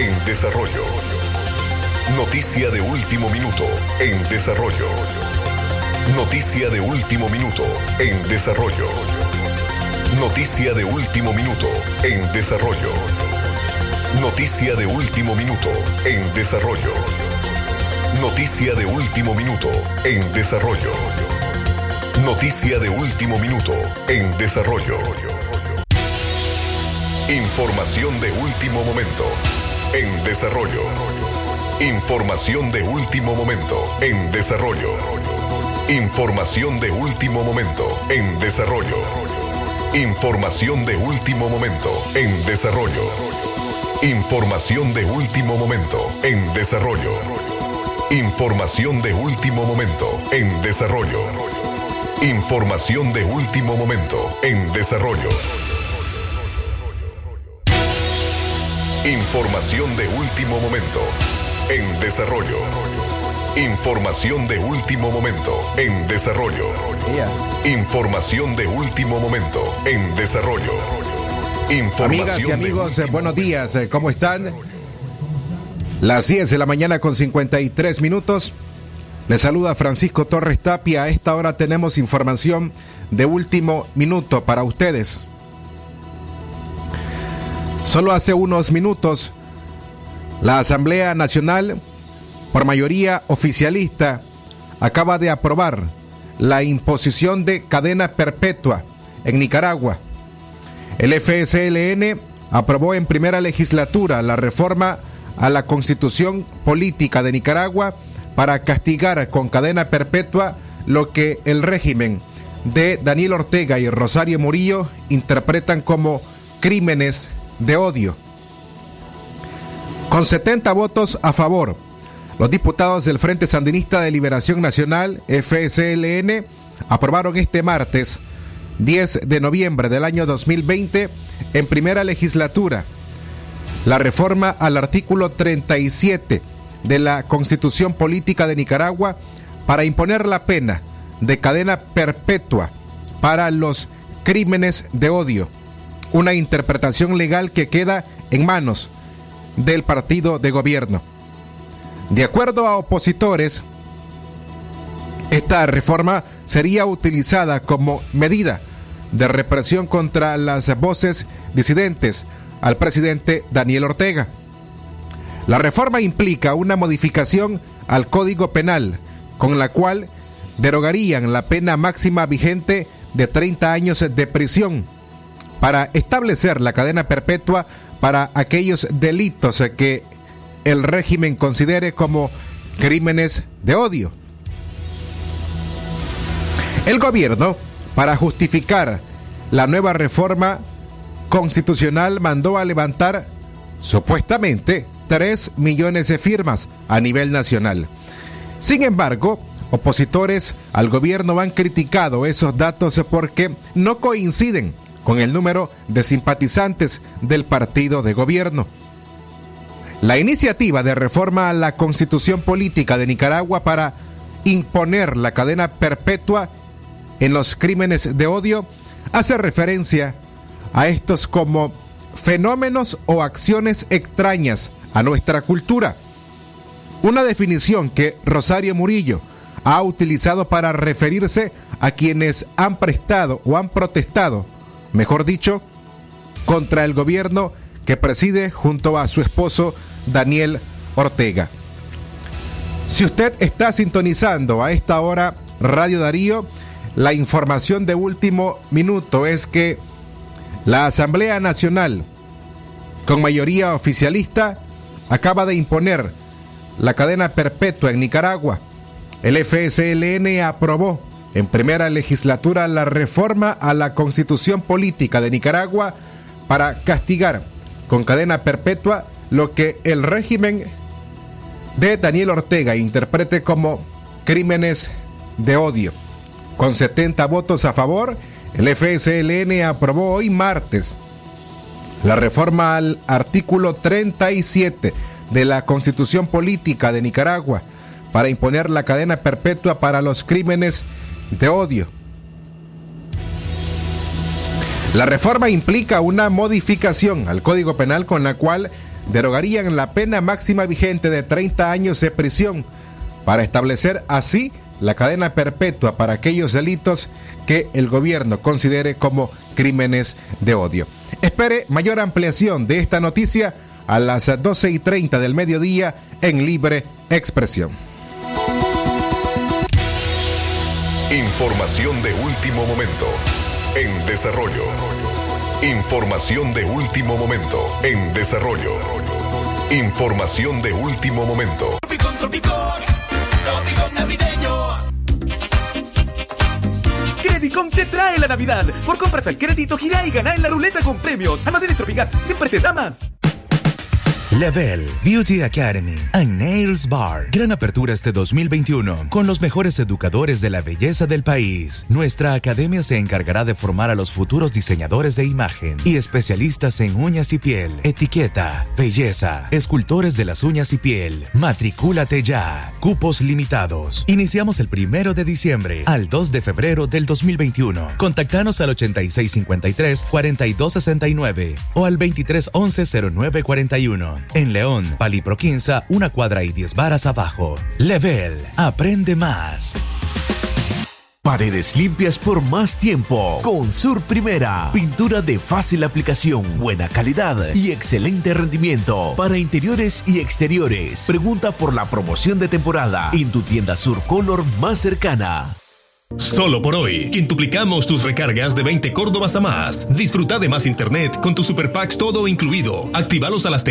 en desarrollo. Noticia de último minuto en desarrollo. Noticia de último minuto en desarrollo. Noticia de último minuto en desarrollo. Noticia de último minuto en desarrollo. Noticia de último minuto en desarrollo. Noticia de último minuto en desarrollo. Información de último momento en desarrollo. Información de último momento en desarrollo. Información de último momento en desarrollo. Información de último momento en desarrollo. Información de último momento en desarrollo. Información de último momento en desarrollo. Información de último momento en desarrollo. Información de último momento en desarrollo. Información de último momento en desarrollo. Información de último momento en desarrollo. Amigas y amigos, buenos días, ¿cómo están? Las 10 de la mañana con 53 minutos. Les saluda Francisco Torres Tapia. A esta hora tenemos información de último minuto para ustedes. Solo hace unos minutos, la Asamblea Nacional, por mayoría oficialista, acaba de aprobar la imposición de cadena perpetua en Nicaragua. El FSLN aprobó en primera legislatura la reforma a la constitución política de Nicaragua para castigar con cadena perpetua lo que el régimen de Daniel Ortega y Rosario Murillo interpretan como crímenes de odio. Con 70 votos a favor, los diputados del Frente Sandinista de Liberación Nacional, FSLN, aprobaron este martes 10 de noviembre del año 2020 en primera legislatura la reforma al artículo 37 de la Constitución Política de Nicaragua para imponer la pena de cadena perpetua para los crímenes de odio una interpretación legal que queda en manos del partido de gobierno. De acuerdo a opositores, esta reforma sería utilizada como medida de represión contra las voces disidentes al presidente Daniel Ortega. La reforma implica una modificación al Código Penal, con la cual derogarían la pena máxima vigente de 30 años de prisión para establecer la cadena perpetua para aquellos delitos que el régimen considere como crímenes de odio. El gobierno, para justificar la nueva reforma constitucional, mandó a levantar supuestamente 3 millones de firmas a nivel nacional. Sin embargo, opositores al gobierno han criticado esos datos porque no coinciden con el número de simpatizantes del partido de gobierno. La iniciativa de reforma a la constitución política de Nicaragua para imponer la cadena perpetua en los crímenes de odio hace referencia a estos como fenómenos o acciones extrañas a nuestra cultura. Una definición que Rosario Murillo ha utilizado para referirse a quienes han prestado o han protestado mejor dicho, contra el gobierno que preside junto a su esposo Daniel Ortega. Si usted está sintonizando a esta hora Radio Darío, la información de último minuto es que la Asamblea Nacional, con mayoría oficialista, acaba de imponer la cadena perpetua en Nicaragua. El FSLN aprobó en primera legislatura la reforma a la constitución política de Nicaragua para castigar con cadena perpetua lo que el régimen de Daniel Ortega interprete como crímenes de odio. Con 70 votos a favor, el FSLN aprobó hoy martes la reforma al artículo 37 de la Constitución Política de Nicaragua para imponer la cadena perpetua para los crímenes de odio. La reforma implica una modificación al Código Penal con la cual derogarían la pena máxima vigente de 30 años de prisión para establecer así la cadena perpetua para aquellos delitos que el gobierno considere como crímenes de odio. Espere mayor ampliación de esta noticia a las 12 y 30 del mediodía en Libre Expresión. Información de último momento en desarrollo. Información de último momento en desarrollo. Información de último momento. Credicom te trae la Navidad. Por compras al crédito, gira y gana en la ruleta con premios. Almacenes Tropigas siempre te da más. Level Beauty Academy and Nails Bar. Gran apertura este 2021 con los mejores educadores de la belleza del país. Nuestra academia se encargará de formar a los futuros diseñadores de imagen y especialistas en uñas y piel, etiqueta, belleza, escultores de las uñas y piel. Matricúlate ya. Cupos limitados. Iniciamos el primero de diciembre al 2 de febrero del 2021. Contactanos al 8653-4269 o al 2311-0941. En León, Palipro Quinza, una cuadra y diez varas abajo. Level, aprende más. Paredes limpias por más tiempo. Con Sur Primera. Pintura de fácil aplicación, buena calidad y excelente rendimiento. Para interiores y exteriores. Pregunta por la promoción de temporada en tu tienda Sur Color más cercana. Solo por hoy, quintuplicamos tus recargas de 20 Córdobas a más. Disfruta de más internet con tu Super Packs todo incluido. Actívalos al asterisco